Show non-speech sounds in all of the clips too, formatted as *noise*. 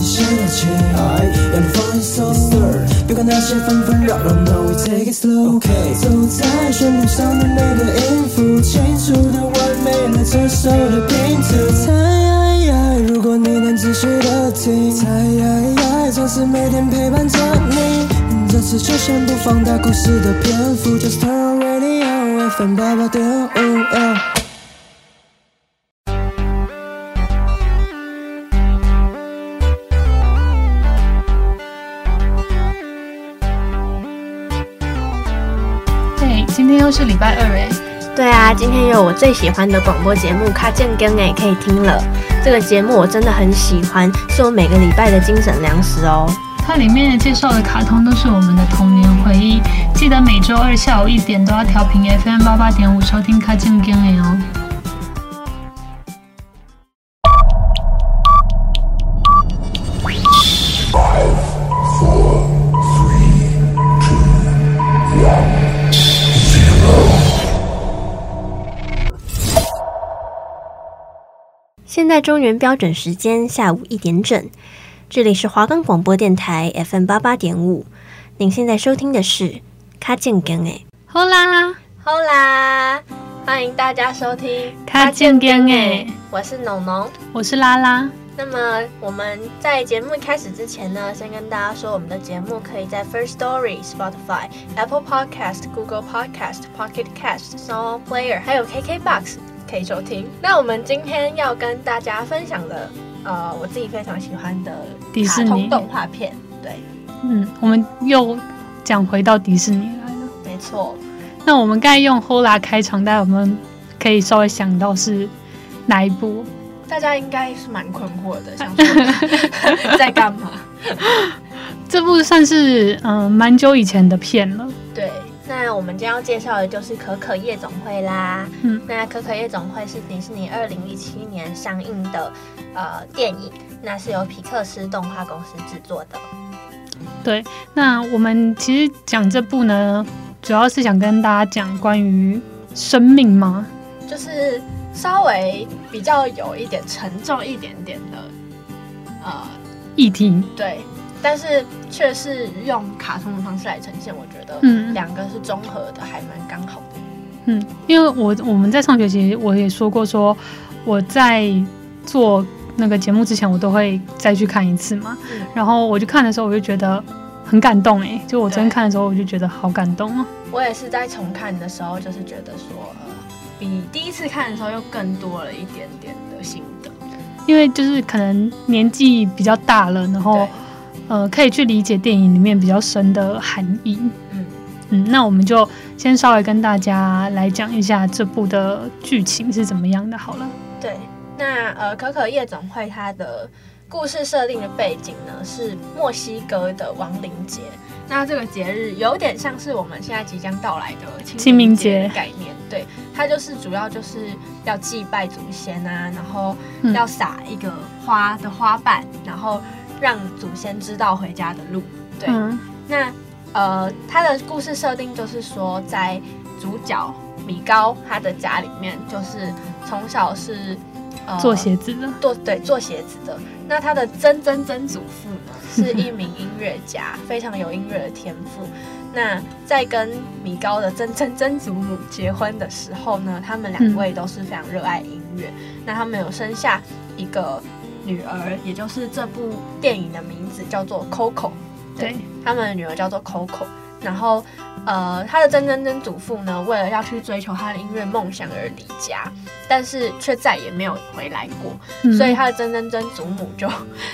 现在起，让你放松，Sir，别管那些纷纷扰扰，No we take it slow，走在旋律上的每个音符，清楚的完美了这首的拼图。猜，如果你能仔细的听，猜，总是每天陪伴着你。这次就先不放大故事的篇幅，Just turn on radio，FM 八八点五。都是礼拜二哎，对啊，今天有我最喜欢的广播节目《卡健更》哎，可以听了。这个节目我真的很喜欢，是我每个礼拜的精神粮食哦。它里面介绍的卡通都是我们的童年回忆，记得每周二下午一点都要调频 FM 八八点五收听《卡健更》哎哦。在中原标准时间下午一点整，这里是华冈广播电台 FM 八八点五。您现在收听的是《卡健更》诶，好啦好啦，欢迎大家收听《卡健更》诶，我是农农，我是拉拉。那么我们在节目开始之前呢，先跟大家说，我们的节目可以在 First Story、Spotify、Apple Podcast、Google Podcast、Pocket Cast、Sound Player，还有 KKBox。可以收听。那我们今天要跟大家分享的，呃，我自己非常喜欢的迪士尼动画片，对，嗯，我们又讲回到迪士尼来了。没错。那我们刚才用 Hola 开场，大家有没有可以稍微想到是哪一部？大家应该是蛮困惑的，想说 *laughs* 在干嘛？这部算是嗯蛮久以前的片了。对。那我们将要介绍的就是《可可夜总会》啦。嗯，那《可可夜总会》是迪士尼二零一七年上映的呃电影，那是由皮克斯动画公司制作的。对，那我们其实讲这部呢，主要是想跟大家讲关于生命吗？就是稍微比较有一点沉重一点点的呃议题。对。但是却是用卡通的方式来呈现，我觉得，嗯，两个是综合的，还蛮刚好的。嗯，因为我我们在上学期我也说过，说我在做那个节目之前，我都会再去看一次嘛。嗯，然后我去看的时候，我就觉得很感动哎，就我昨天看的时候，我就觉得好感动啊。我也是在重看的时候，就是觉得说，呃，比第一次看的时候又更多了一点点的心得，因为就是可能年纪比较大了，然后。呃，可以去理解电影里面比较深的含义。嗯嗯，那我们就先稍微跟大家来讲一下这部的剧情是怎么样的。好了，对，那呃，可可夜总会它的故事设定的背景呢是墨西哥的亡灵节。那这个节日有点像是我们现在即将到来的清明节的概念。对，它就是主要就是要祭拜祖先啊，然后要撒一个花的花瓣，然后。让祖先知道回家的路。对，嗯、那呃，他的故事设定就是说，在主角米高他的家里面，就是从小是呃做鞋子的，做对做鞋子的。那他的曾曾曾祖父呢，*laughs* 是一名音乐家，非常有音乐的天赋。那在跟米高的曾曾曾祖母结婚的时候呢，他们两位都是非常热爱音乐。嗯、那他们有生下一个。女儿，也就是这部电影的名字叫做 Coco，对，对他们的女儿叫做 Coco。然后，呃，他的曾曾曾祖父呢，为了要去追求他的音乐梦想而离家，但是却再也没有回来过。嗯、所以他的曾曾曾祖母就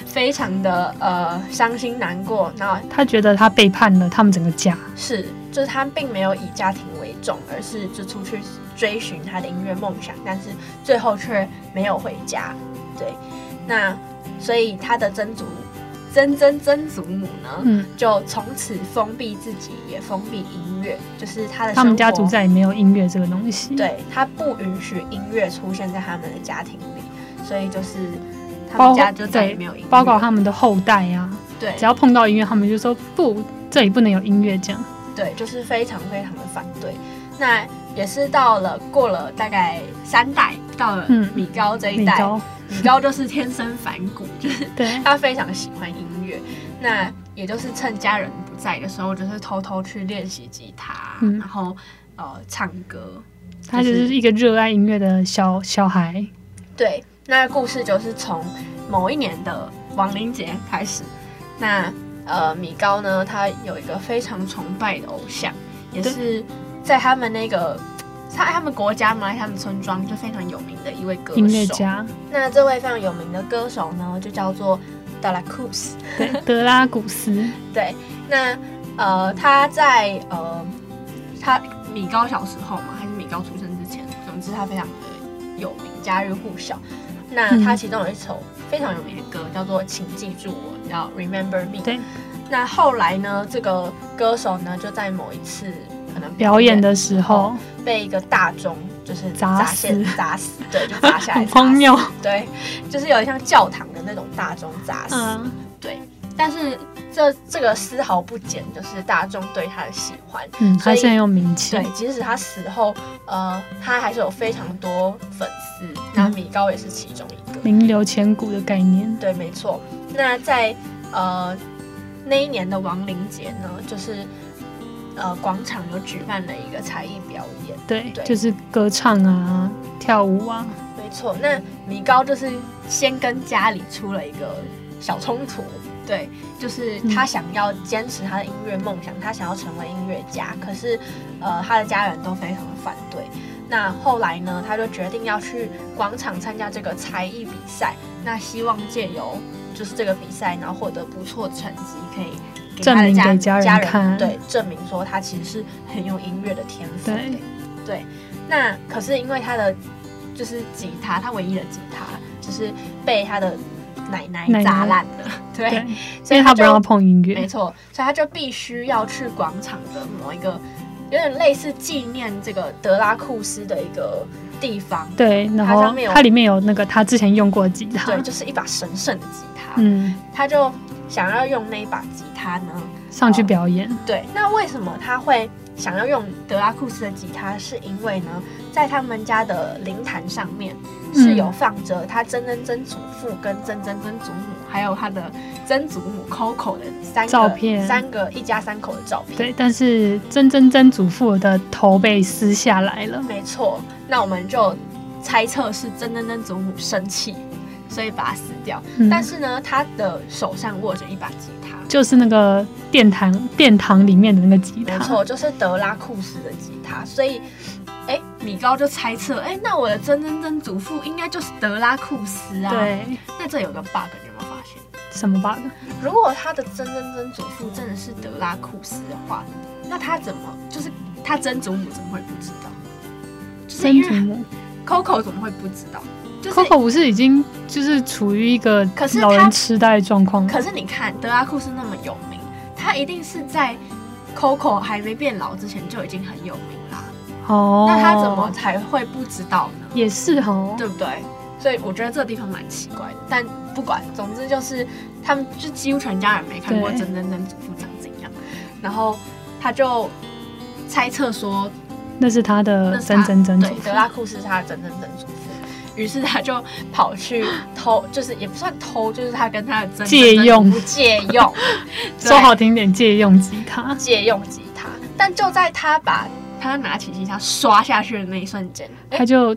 非常的呃伤心难过。然后他觉得他背叛了他们整个家，是，就是他并没有以家庭为重，而是就出去追寻他的音乐梦想，但是最后却没有回家，对。那所以他的曾祖曾曾曾祖母呢，嗯，就从此封闭自己，也封闭音乐，就是他的。他们家族再也没有音乐这个东西。对，他不允许音乐出现在他们的家庭里，所以就是他们家就再也没有音乐，包括他们的后代呀、啊。对，只要碰到音乐，他们就说不，这里不能有音乐这样。对，就是非常非常的反对。那也是到了过了大概三代。到了米高这一代，嗯、米，米高就是天生反骨，*laughs* 就是对他非常喜欢音乐。那也就是趁家人不在的时候，就是偷偷去练习吉他，嗯、然后呃唱歌。他就是一个热爱音乐的小小孩。对，那故事就是从某一年的亡灵节开始。那呃，米高呢，他有一个非常崇拜的偶像，也是在他们那个他他们国家嘛，他们村庄就非常有名的一位歌手。音乐家。那这位非常有名的歌手呢，就叫做德拉库斯。对，德拉古斯。*laughs* 对，那呃，他在呃，他米高小时候嘛，还是米高出生之前，总之他非常的有名，家喻户晓。那他其中有一首非常有名的歌，嗯、叫做《请记住我》，叫《Remember Me》。对。那后来呢，这个歌手呢，就在某一次可能表演的时候，被一个大钟就是砸死，砸死，对，就砸下来，*laughs* 荒谬。对，就是有点像教堂的那种大钟砸死。嗯、对。但是这这个丝毫不减，就是大众对他的喜欢。嗯，他现在有名气。对，即使他死后，呃，他还是有非常多粉丝。那、嗯、米高也是其中一个，名留千古的概念。对，没错。那在呃那一年的亡灵节呢，就是呃广场有举办了一个才艺表演。对，对就是歌唱啊，跳舞啊。没错。那米高就是先跟家里出了一个小冲突。对，就是他想要坚持他的音乐梦想，嗯、他想要成为音乐家，可是，呃，他的家人都非常的反对。那后来呢，他就决定要去广场参加这个才艺比赛，那希望借由就是这个比赛，然后获得不错的成绩，可以给他的家证明给家人看，对，证明说他其实是很有音乐的天赋。对，对，那可是因为他的就是吉他，他唯一的吉他就是被他的。奶奶砸烂了，对，对，所以他不让他碰音乐，没错，所以他就必须要去广场的某一个有点类似纪念这个德拉库斯的一个地方，对，然后它里面有那个他之前用过的吉他，对，就是一把神圣的吉他，嗯，他就想要用那一把吉他呢上去表演，对，那为什么他会想要用德拉库斯的吉他？是因为呢，在他们家的灵坛上面。是有放着他曾曾曾祖父跟曾曾曾祖母，还有他的曾祖母 Coco 的三个照片，三个一家三口的照片。对，但是曾曾曾祖父的头被撕下来了。没错，那我们就猜测是曾曾曾祖母生气，所以把它撕掉。嗯、但是呢，他的手上握着一把吉他，就是那个殿堂殿堂里面的那个吉他。没错，就是德拉库斯的吉他，所以。哎，米高就猜测，哎，那我的曾曾曾祖父应该就是德拉库斯啊。对，那这有个 bug，你有没有发现？什么 bug？如果他的曾曾曾祖父真的是德拉库斯的话，那他怎么就是他曾祖母怎么会不知道？曾祖母，Coco 怎么会不知道？就是 Coco 不是已经就是处于一个老人痴呆的状况？可是你看德拉库斯那么有名，他一定是在 Coco 还没变老之前就已经很有名啦。哦，那他怎么才会不知道呢？也是哦，对不对？所以我觉得这个地方蛮奇怪的。但不管，总之就是他们就几乎全家人没看过曾曾曾祖父长怎样，然后他就猜测说那是他的曾曾曾祖父，德拉库斯是他的曾曾曾祖父。于是他就跑去偷，就是也不算偷，就是他跟他的曾曾曾借用借用，*laughs* 说好听点借用吉他，借用吉他。但就在他把他拿起吉他刷下去的那一瞬间，他就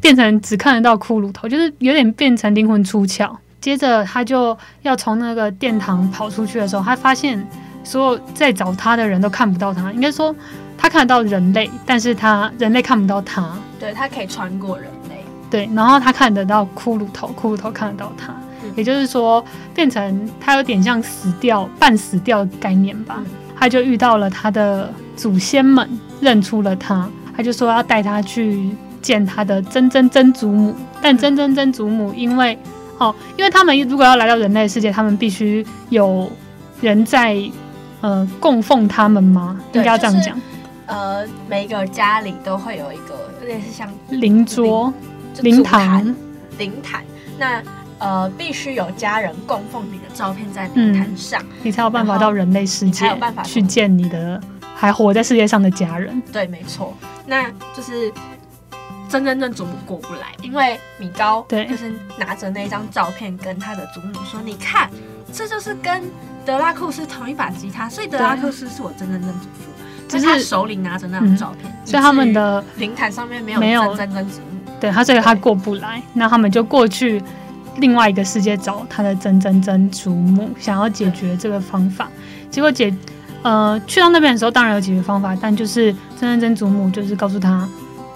变成只看得到骷髅头，就是有点变成灵魂出窍。接着他就要从那个殿堂跑出去的时候，他发现所有在找他的人都看不到他。应该说他看得到人类，但是他人类看不到他。对，他可以穿过人类。对，然后他看得到骷髅头，骷髅头看得到他。嗯、也就是说，变成他有点像死掉、半死掉的概念吧。嗯、他就遇到了他的祖先们。认出了他，他就说要带他去见他的曾曾曾祖母。但曾曾曾祖母因为哦，因为他们如果要来到人类世界，他们必须有人在呃供奉他们吗？应该要这样讲。就是、呃，每一个家里都会有一个类似像邻桌、灵坛、灵坛。那呃，必须有家人供奉你的照片在灵坛上，嗯，你才有办法到人类世界，才有办法去见你的。还活在世界上的家人，对，没错，那就是真真正祖母过不来，因为米高对，就是拿着那张照片跟他的祖母说：“你看，这就是跟德拉库斯同一把吉他，所以德拉库斯是我真真正祖父。”就是他手里拿着那张照片，所以他们的灵坛上面没有没有曾曾祖母，对他，所以他过不来，那他们就过去另外一个世界找他的曾曾曾祖母，想要解决这个方法。结果解呃去到那边的时候，当然有解决方法，但就是曾曾曾祖母就是告诉他。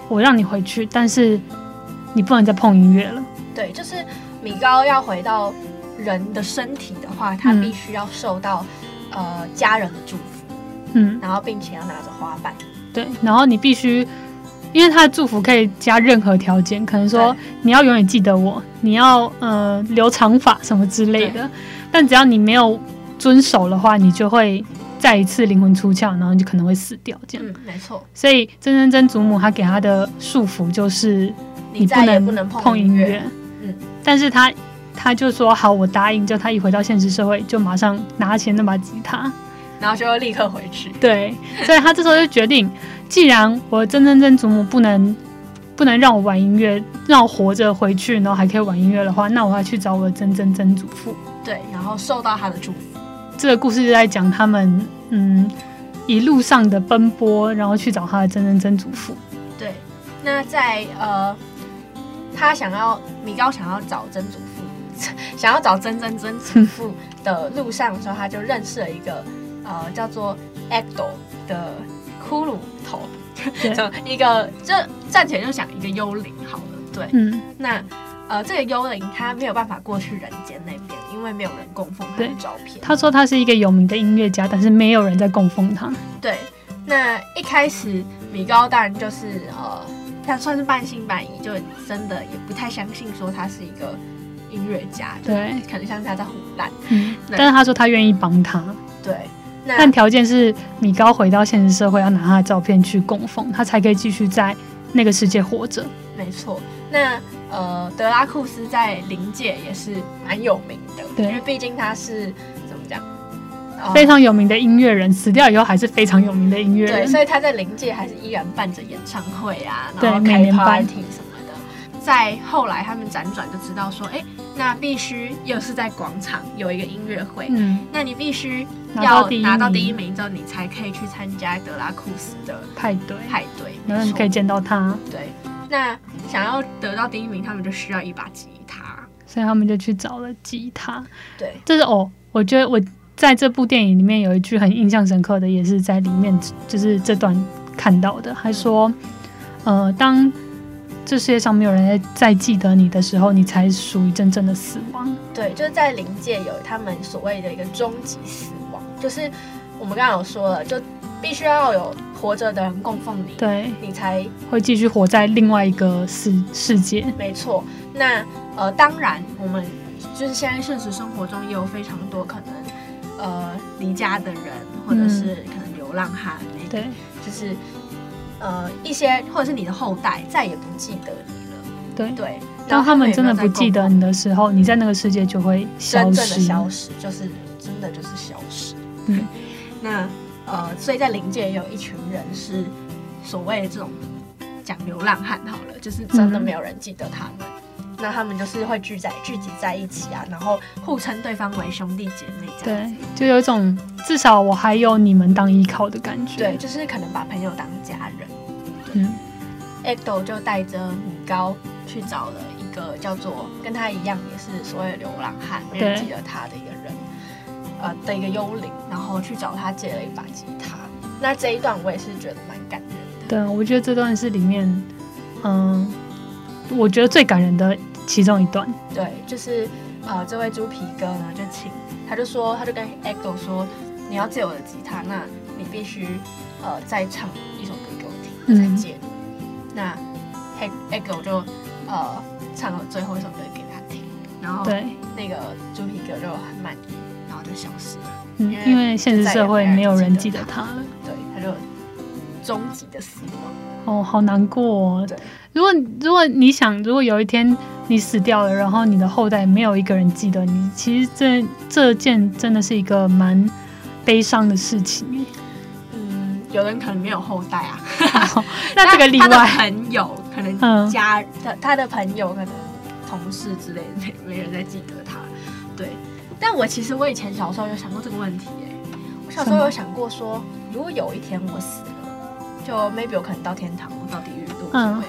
我让你回去，但是你不能再碰音乐了。对，就是米高要回到人的身体的话，他必须要受到、嗯、呃家人的祝福，嗯，然后并且要拿着花瓣。对，然后你必须，因为他的祝福可以加任何条件，可能说你要永远记得我，你要呃留长发什么之类的，但只要你没有遵守的话，你就会。再一次灵魂出窍，然后你就可能会死掉，这样。嗯，没错。所以曾曾曾祖母她给他的束缚就是你不能碰音乐。嗯，但是他他就说好，我答应。就他一回到现实社会，就马上拿起那把吉他，然后就立刻回去。对，所以他这时候就决定，既然我曾曾曾祖母不能不能让我玩音乐，让我活着回去，然后还可以玩音乐的话，那我要去找我的曾曾曾祖父。对，然后受到他的祝福。这个故事就在讲他们，嗯，一路上的奔波，然后去找他的曾曾曾祖父。对，那在呃，他想要米高想要找曾祖父，*laughs* 想要找曾曾曾祖父的路上的时候，他就认识了一个呃叫做 Ecto 的骷髅头，*laughs* 就一个就暂且就想一个幽灵好了。对，嗯，那。呃，这个幽灵他没有办法过去人间那边，因为没有人供奉他的照片。他说他是一个有名的音乐家，但是没有人在供奉他。对，那一开始米高当然就是呃，他算是半信半疑，就真的也不太相信说他是一个音乐家。对，可能像是他在胡乱。嗯，但是他说他愿意帮他。对，那但条件是米高回到现实社会，要拿他的照片去供奉，他才可以继续在那个世界活着。没错，那。呃，德拉库斯在灵界也是蛮有名的，对，因为毕竟他是怎么讲，非常有名的音乐人，死掉以后还是非常有名的音乐人，对，所以他在灵界还是依然办着演唱会啊，然后开 party 什么的。在后来他们辗转就知道说，哎、欸，那必须又是在广场有一个音乐会，嗯，那你必须要拿到第一名之后，你才可以去参加德拉库斯的派对，派对，然后你可以见到他，对。那想要得到第一名，他们就需要一把吉他，所以他们就去找了吉他。对，这是哦，我觉得我在这部电影里面有一句很印象深刻的，也是在里面，就是这段看到的，还说，呃，当这世界上没有人在在记得你的时候，你才属于真正的死亡。对，就是在灵界有他们所谓的一个终极死亡，就是我们刚刚有说了，就必须要有。活着的人供奉你，对，你才会继续活在另外一个世世界。没错，那呃，当然，我们就是现在现实生活中也有非常多可能呃离家的人，或者是可能流浪汉，嗯、对，就是呃一些或者是你的后代再也不记得你了。对对，当他们真的不记得你的时候，你在那个世界就会消失，真正的消失，就是真的就是消失。嗯，*laughs* 那。呃，所以在灵界也有一群人是所谓的这种讲流浪汉好了，就是真的没有人记得他们，嗯、那他们就是会聚在聚集在一起啊，然后互称对方为兄弟姐妹这样，对，就有一种至少我还有你们当依靠的感觉，对，就是可能把朋友当家人。嗯，Ecto 就带着米高去找了一个叫做跟他一样也是所谓流浪汉，没人记得他的一个人。呃的一个幽灵，然后去找他借了一把吉他。那这一段我也是觉得蛮感人的。对，我觉得这段是里面，嗯，我觉得最感人的其中一段。对，就是呃，这位猪皮哥呢，就请他就说，他就跟 Echo 说，你要借我的吉他，那你必须呃再唱一首歌给我听，再借。嗯、那 Echo 就呃唱了最后一首歌给他听，然后对那个猪皮哥就很满意。就消失了，嗯，因为现实社会没有人记得他了，对，他就终极的死亡。哦，好难过哦。对，如果如果你想，如果有一天你死掉了，然后你的后代没有一个人记得你，其实这这件真的是一个蛮悲伤的事情。嗯，有人可能没有后代啊，*laughs* 那这个例外。朋友可能家他、嗯、他的朋友，可能同事之类的，没没人在记得他。对，但我其实我以前小时候有想过这个问题、欸，哎，我小时候有想过说，如果有一天我死了，就 maybe 我可能到天堂，我到地狱都无所谓。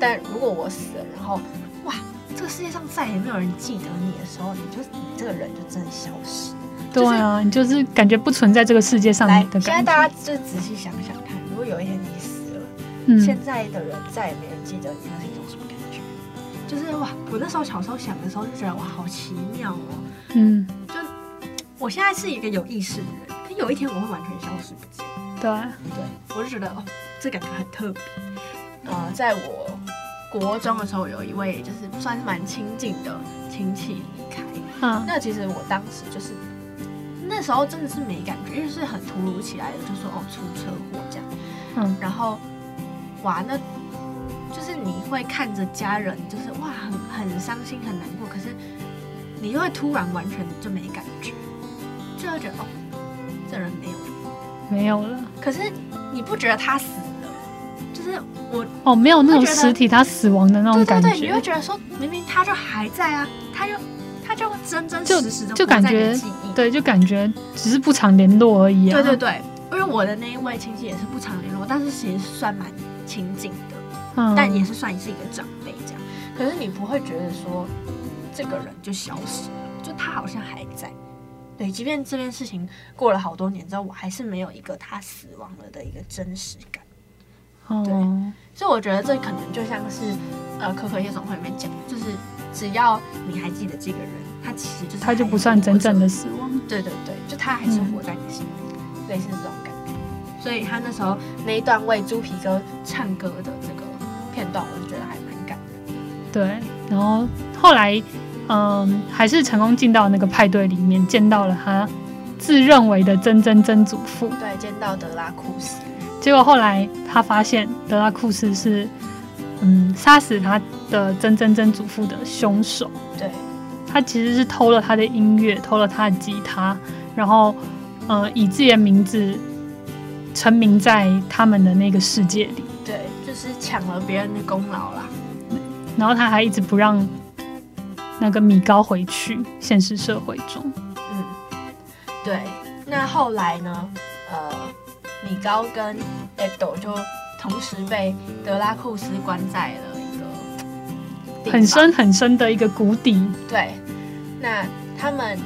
但如果我死了，然后哇，这个世界上再也没有人记得你的时候，你就你这个人就真的消失。对啊，你就是感觉不存在这个世界上的感觉。现在大家就仔细想想看，如果有一天你死了，嗯、现在的人再也没人记得你，那是一种什么感觉？就是哇，我那时候小时候想的时候就觉得哇，好奇妙哦。嗯，就我现在是一个有意识的人，可有一天我会完全消失不见。对对，我就觉得哦，这感觉很特别。呃，在我国中的时候，有一位就是算是蛮亲近的亲戚离开。嗯，那其实我当时就是。那时候真的是没感觉，因为是很突如其来的，就说哦出车祸这样，嗯，然后哇，那就是你会看着家人，就是哇很很伤心很难过，可是你又会突然完全就没感觉，就会觉得哦这人没有了，没有了。可是你不觉得他死了？就是我哦没有那种实体他死亡的那种感觉，对对对，你会觉得说明明他就还在啊，他就。他就真真实实的就感觉对，就感觉只是不常联络而已啊。对对对，因为我的那一位亲戚也是不常联络，但是其实算蛮亲近的，嗯，但也是算是一个长辈这样。可是你不会觉得说这个人就消失了，就他好像还在。对，即便这件事情过了好多年之后，我还是没有一个他死亡了的一个真实感。对，所以我觉得这可能就像是呃，可可夜总会里面讲，就是。只要你还记得这个人，他其实就是他就不算真正的死亡。对对对，就他还是活在你心里，嗯、类似这种感觉。所以他那时候那一段为猪皮哥唱歌的这个片段，我就觉得还蛮感人。对，然后后来，嗯，还是成功进到那个派对里面，见到了他自认为的曾曾曾祖父。对，见到德拉库斯。结果后来他发现德拉库斯是。嗯，杀死他的曾曾曾祖父的凶手，对，他其实是偷了他的音乐，偷了他的吉他，然后，呃，以自己的名字成名在他们的那个世界里，对，就是抢了别人的功劳啦。然后他还一直不让那个米高回去现实社会中。嗯，对。那后来呢？呃，米高跟 Edo 就。同时被德拉库斯关在了一个很深很深的一个谷底。对，那他们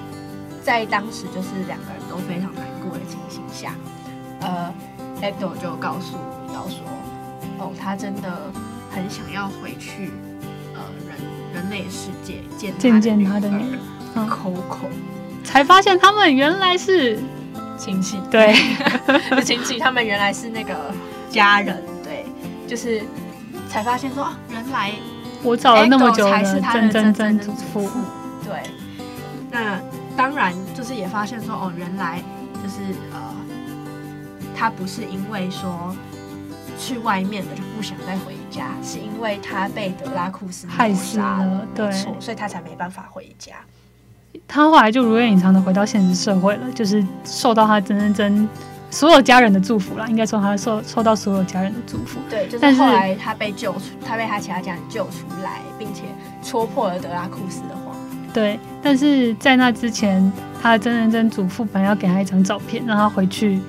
在当时就是两个人都非常难过的情形下，呃，Edo 就告诉米高说：“哦，他真的很想要回去，呃，人人类世界见见见他的女儿。Coco。*laughs* ”才发现他们原来是亲戚，对，*laughs* 亲戚，他们原来是那个。家人。对，就是才发现说，啊，原来我找了那么久才是他的真真祖父。对，那当然就是也发现说，哦，原来就是呃，他不是因为说去外面的就不想再回家，是因为他被德拉库斯害死了，对，所以他才没办法回家。他后来就如愿以偿的回到现实社会了，就是受到他曾曾曾。所有家人的祝福啦，应该说他受受到所有家人的祝福。对，就是后来他被救出，他被他其他家人救出来，并且戳破了德拉库斯的谎。对，但是在那之前，他的曾曾曾祖父本来要给他一张照片，让他回去，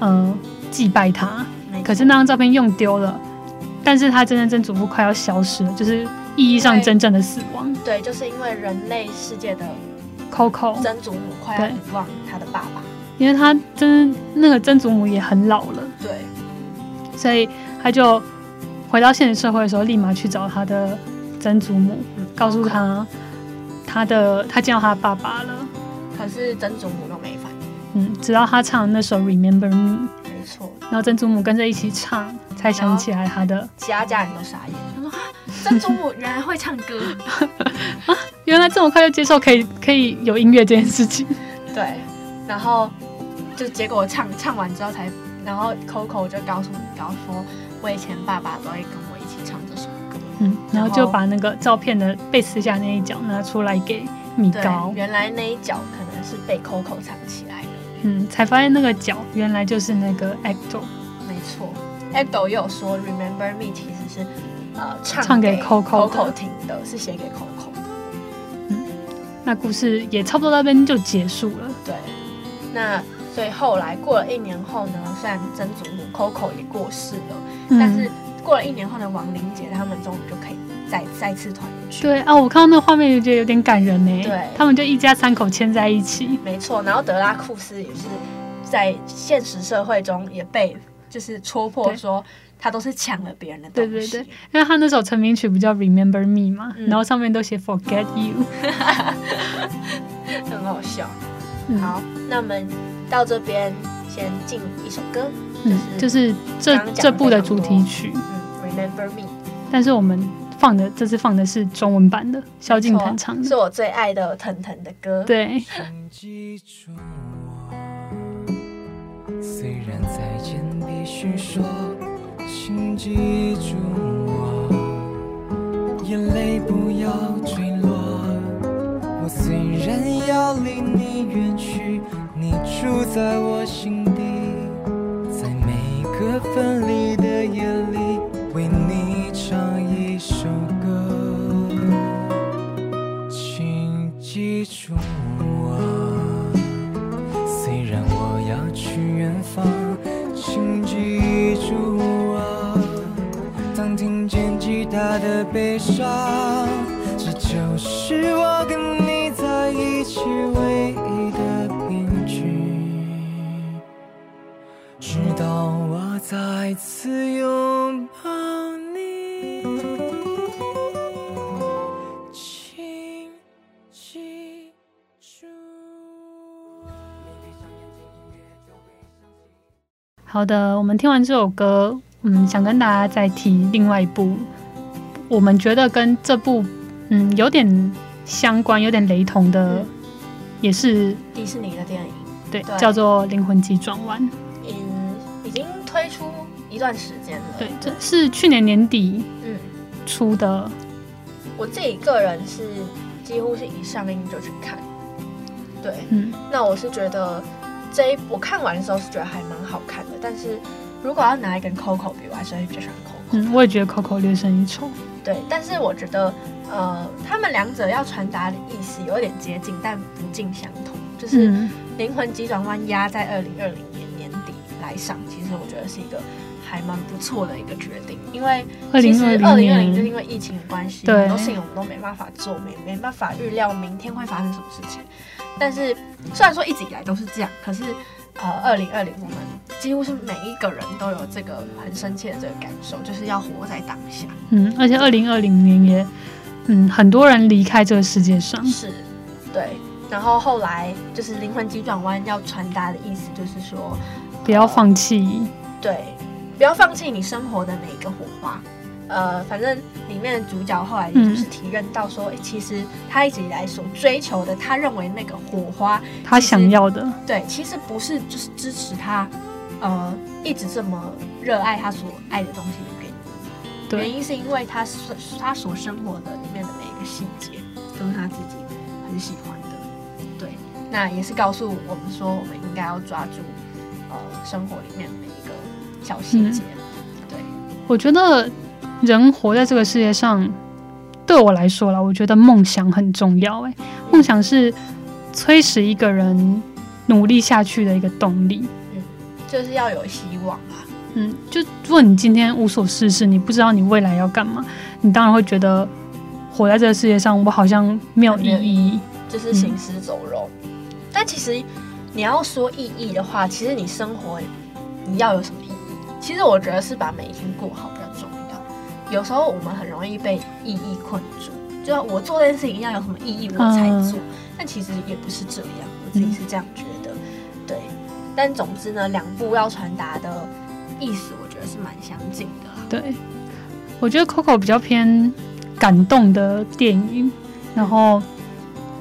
嗯、呃，祭拜他。可是那张照片用丢了，但是他真的曾祖父快要消失了，就是意义上真正的死亡。对，就是因为人类世界的 Coco 曾祖母快要遗忘他的爸爸。因为他真那个曾祖母也很老了，对，所以他就回到现实社会的时候，立马去找他的曾祖母，嗯、告诉他他的他见到他的爸爸了。可是曾祖母都没反应。嗯，直到他唱那首《Remember Me》，没错，然后曾祖母跟着一起唱，才想起来他的。其他家人都傻眼，他说：“啊，曾祖母原来会唱歌 *laughs* 啊，原来这么快就接受可以可以有音乐这件事情。*laughs* ”对，然后。就结果唱唱完之后才，然后 Coco 就告诉米高说，我以前爸爸都会跟我一起唱这首歌，嗯，然后就把那个照片的被撕下那一角拿出来给米高，原来那一角可能是被 Coco 藏起来的，嗯，才发现那个角原来就是那个 Actor 没错也有说 Remember Me 其实是呃唱唱给 Coco Coco 听的，是写给 Coco。嗯，那故事也差不多到那边就结束了。对，那所以后来过了一年后呢，虽然曾祖母 Coco 也过世了，嗯、但是过了一年后的亡灵节，他们终于就可以再再次团聚。对啊，我看到那个画面就觉得有点感人呢。对，他们就一家三口牵在一起。没错，然后德拉库斯也是在现实社会中也被就是戳破说。他都是抢了别人的东西。对对对，因为他那首成名曲不叫《Remember Me》嘛，嗯、然后上面都写 Forget You，*laughs* 很好笑。嗯、好，那我们到这边先进一首歌，嗯，就是这刚刚这部的主题曲，嗯，《Remember Me》。但是我们放的这次放的是中文版的，萧敬腾唱的，是我最爱的腾腾的歌。对。虽然再见继续说请记住我，眼泪不要坠落。我虽然要离你远去，你住在我心底，在每个分离的夜听见吉他的悲伤，这就是我跟你在一起唯一的凭据。直到我再次拥抱你，请记住。好的，我们听完这首歌。嗯，想跟大家再提另外一部，我们觉得跟这部嗯有点相关、有点雷同的，嗯、也是迪士尼的电影，对，对叫做《灵魂急转弯》。嗯，已经推出一段时间了。对，这是去年年底嗯出的、嗯。我自己个人是几乎是一上映就去看。对，嗯，那我是觉得这一我看完的时候是觉得还蛮好看的，但是。如果要拿一根 Coco 比，我还是会比较喜欢 Coco。嗯，我也觉得 Coco 略胜一筹。对，但是我觉得，呃，他们两者要传达的意思有点接近，但不尽相同。就是《灵魂急转弯》压在二零二零年年底来上，其实我觉得是一个还蛮不错的一个决定，因为其实二零二零就是因为疫情的关系，很多事情我们都没办法做，没没办法预料明天会发生什么事情。但是虽然说一直以来都是这样，可是。呃，二零二零，我们几乎是每一个人都有这个很深切的这个感受，就是要活在当下。嗯，而且二零二零年也，嗯，很多人离开这个世界上。是，对。然后后来就是灵魂急转弯要传达的意思，就是说不要放弃。对，不要放弃你生活的每一个火花。呃，反正里面的主角后来也就是体认到说，哎、嗯，其实他一直以来所追求的，他认为那个火花，他想要的，对，其实不是就是支持他，呃，一直这么热爱他所爱的东西的原因。对，原因是因为他所他所生活的里面的每一个细节，都是他自己很喜欢的。对，那也是告诉我们说，我们应该要抓住呃生活里面每一个小细节。嗯、对，我觉得。人活在这个世界上，对我来说啦，我觉得梦想很重要。哎，梦想是催使一个人努力下去的一个动力。嗯，就是要有希望啊。嗯，就如果你今天无所事事，你不知道你未来要干嘛，你当然会觉得活在这个世界上，我好像没有意义，就是行尸走肉。嗯，但其实你要说意义的话，其实你生活你要有什么意义？其实我觉得是把每一天过好。有时候我们很容易被意义困住，就像我做这件事情要有什么意义我才做，嗯、但其实也不是这样，我自己是这样觉得。嗯、对，但总之呢，两部要传达的意思，我觉得是蛮相近的啦。对，我觉得 Coco 比较偏感动的电影，然后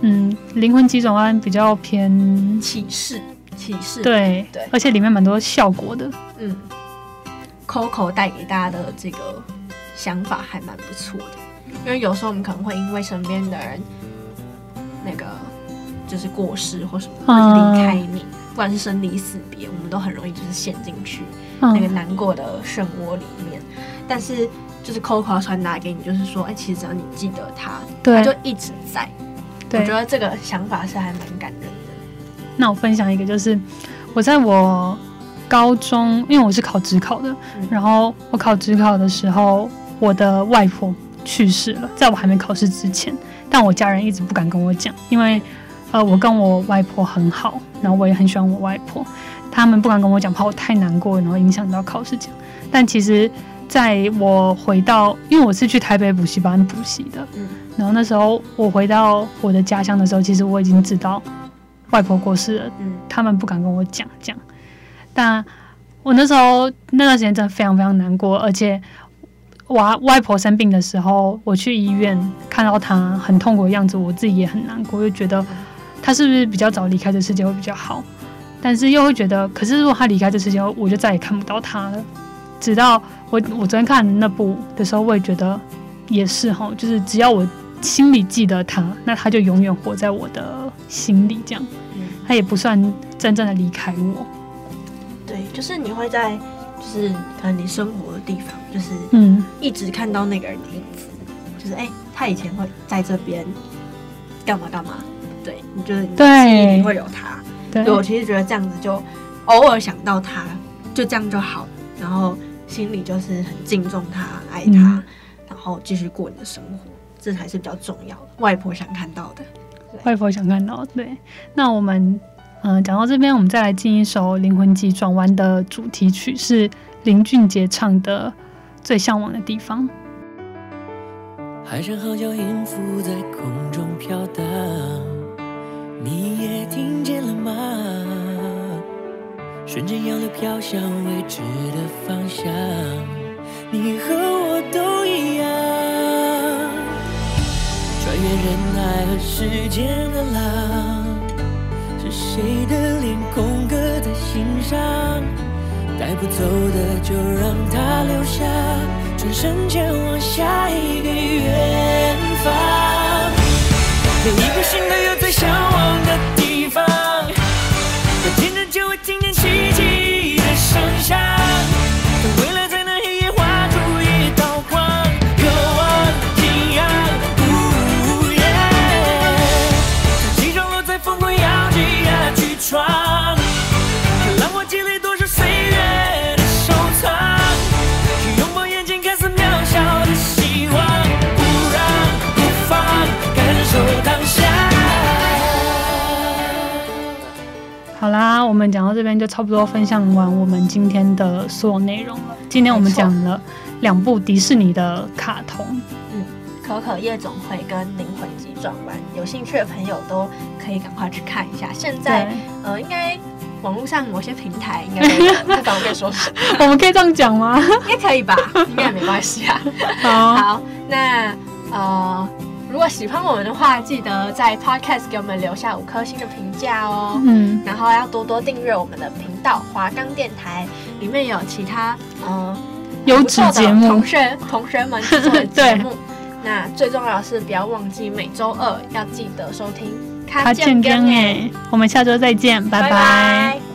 嗯，灵魂急转弯比较偏启示，启示。对对，而且里面蛮多效果的。嗯，Coco 带给大家的这个。想法还蛮不错的，因为有时候我们可能会因为身边的人那个就是过世或什么，离开你，不管是生离死别，我们都很容易就是陷进去那个难过的漩涡里面。但是就是 Coco 传达给你，就是说，哎、欸，其实只要你记得他，对他就一直在。对，我觉得这个想法是还蛮感人的。那我分享一个，就是我在我高中，因为我是考职考的，嗯、然后我考职考的时候，我的外婆去世了，在我还没考试之前，但我家人一直不敢跟我讲，因为呃，我跟我外婆很好，然后我也很喜欢我外婆，他们不敢跟我讲，怕我太难过，然后影响到考试讲。但其实，在我回到，因为我是去台北补习班补习的，嗯，然后那时候我回到我的家乡的时候，其实我已经知道外婆过世了，嗯，他们不敢跟我讲讲，但我那时候那段时间真的非常非常难过，而且我外婆生病的时候，我去医院看到她很痛苦的样子，我自己也很难过，就觉得她是不是比较早离开这世界会比较好，但是又会觉得，可是如果她离开这世界，我就再也看不到她了。直到我我昨天看那部的时候，我也觉得也是哈，就是只要我心里记得她，那她就永远活在我的心里，这样，她也不算真正的离开我。对，就是你会在，就是可能你生活的地方，就是嗯，一直看到那个人的影子，就是哎、欸，他以前会在这边干嘛干嘛，对，你觉得你心里会有他，对，对我其实觉得这样子就偶尔想到他，就这样就好，然后。心里就是很敬重他，爱他，嗯、然后继续过你的生活，这才是比较重要的。外婆想看到的，外婆想看到。对，那我们嗯、呃、讲到这边，我们再来进一首《灵魂急转弯》的主题曲，是林俊杰唱的《最向往的地方》。海上号角音符在空中飘荡，你也听见了吗？顺着洋流飘向未知的方向，你和我都一样，穿越人海和时间的浪，是谁的脸空刻在心上？带不走的就让它留下，转身前往下一个远方。每一个心都有最向往的地方，要听着就会听见。们讲到这边就差不多分享完我们今天的所有内容了。今天我们讲了两部迪士尼的卡通，嗯，《可可夜总会》跟《灵魂急转弯》，有兴趣的朋友都可以赶快去看一下。现在呃，应该网络上某些平台应该都不方便说什么，我们可以这样讲吗？*laughs* 应该可以吧，应该没关系啊。*laughs* 好，好，那呃。如果喜欢我们的话，记得在 Podcast 给我们留下五颗星的评价哦。嗯，然后要多多订阅我们的频道华冈电台，里面有其他嗯优质节目，同学同学们制作的 *laughs* 节目。那最重要的是，不要忘记每周二要记得收听。卡健更诶，我们下周再见，拜拜。拜拜。